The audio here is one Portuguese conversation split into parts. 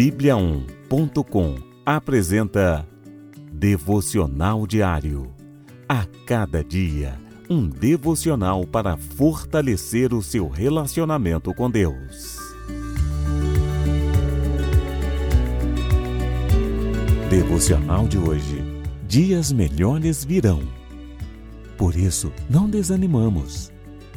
Bíblia1.com apresenta Devocional Diário. A cada dia, um devocional para fortalecer o seu relacionamento com Deus. Devocional de hoje. Dias melhores virão. Por isso, não desanimamos.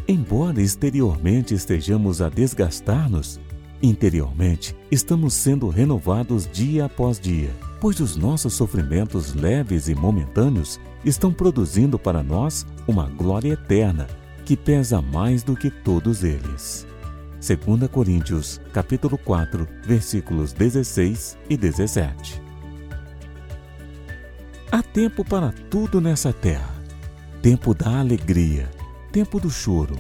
Embora exteriormente estejamos a desgastar-nos, Interiormente, estamos sendo renovados dia após dia, pois os nossos sofrimentos leves e momentâneos estão produzindo para nós uma glória eterna que pesa mais do que todos eles. 2 Coríntios, capítulo 4, versículos 16 e 17. Há tempo para tudo nessa terra. Tempo da alegria, tempo do choro,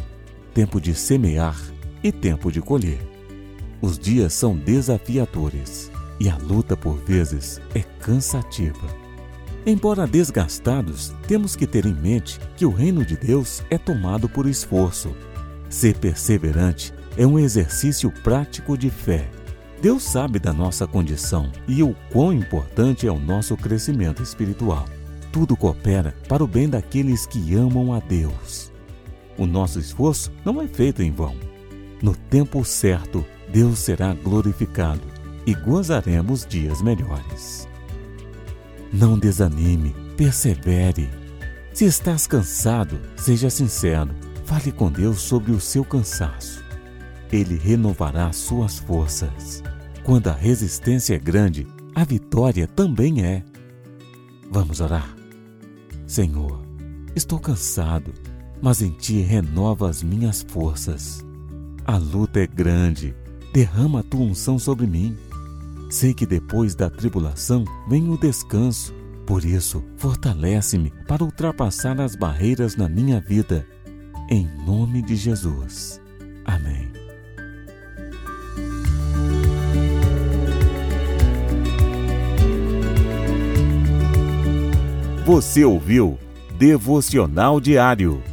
tempo de semear e tempo de colher. Os dias são desafiadores e a luta, por vezes, é cansativa. Embora desgastados, temos que ter em mente que o reino de Deus é tomado por esforço. Ser perseverante é um exercício prático de fé. Deus sabe da nossa condição e o quão importante é o nosso crescimento espiritual. Tudo coopera para o bem daqueles que amam a Deus. O nosso esforço não é feito em vão. No tempo certo, Deus será glorificado e gozaremos dias melhores. Não desanime, persevere. Se estás cansado, seja sincero, fale com Deus sobre o seu cansaço. Ele renovará suas forças. Quando a resistência é grande, a vitória também é. Vamos orar. Senhor, estou cansado, mas em Ti renova as minhas forças. A luta é grande derrama a tua unção sobre mim. Sei que depois da tribulação vem o descanso. Por isso, fortalece-me para ultrapassar as barreiras na minha vida. Em nome de Jesus. Amém. Você ouviu Devocional Diário.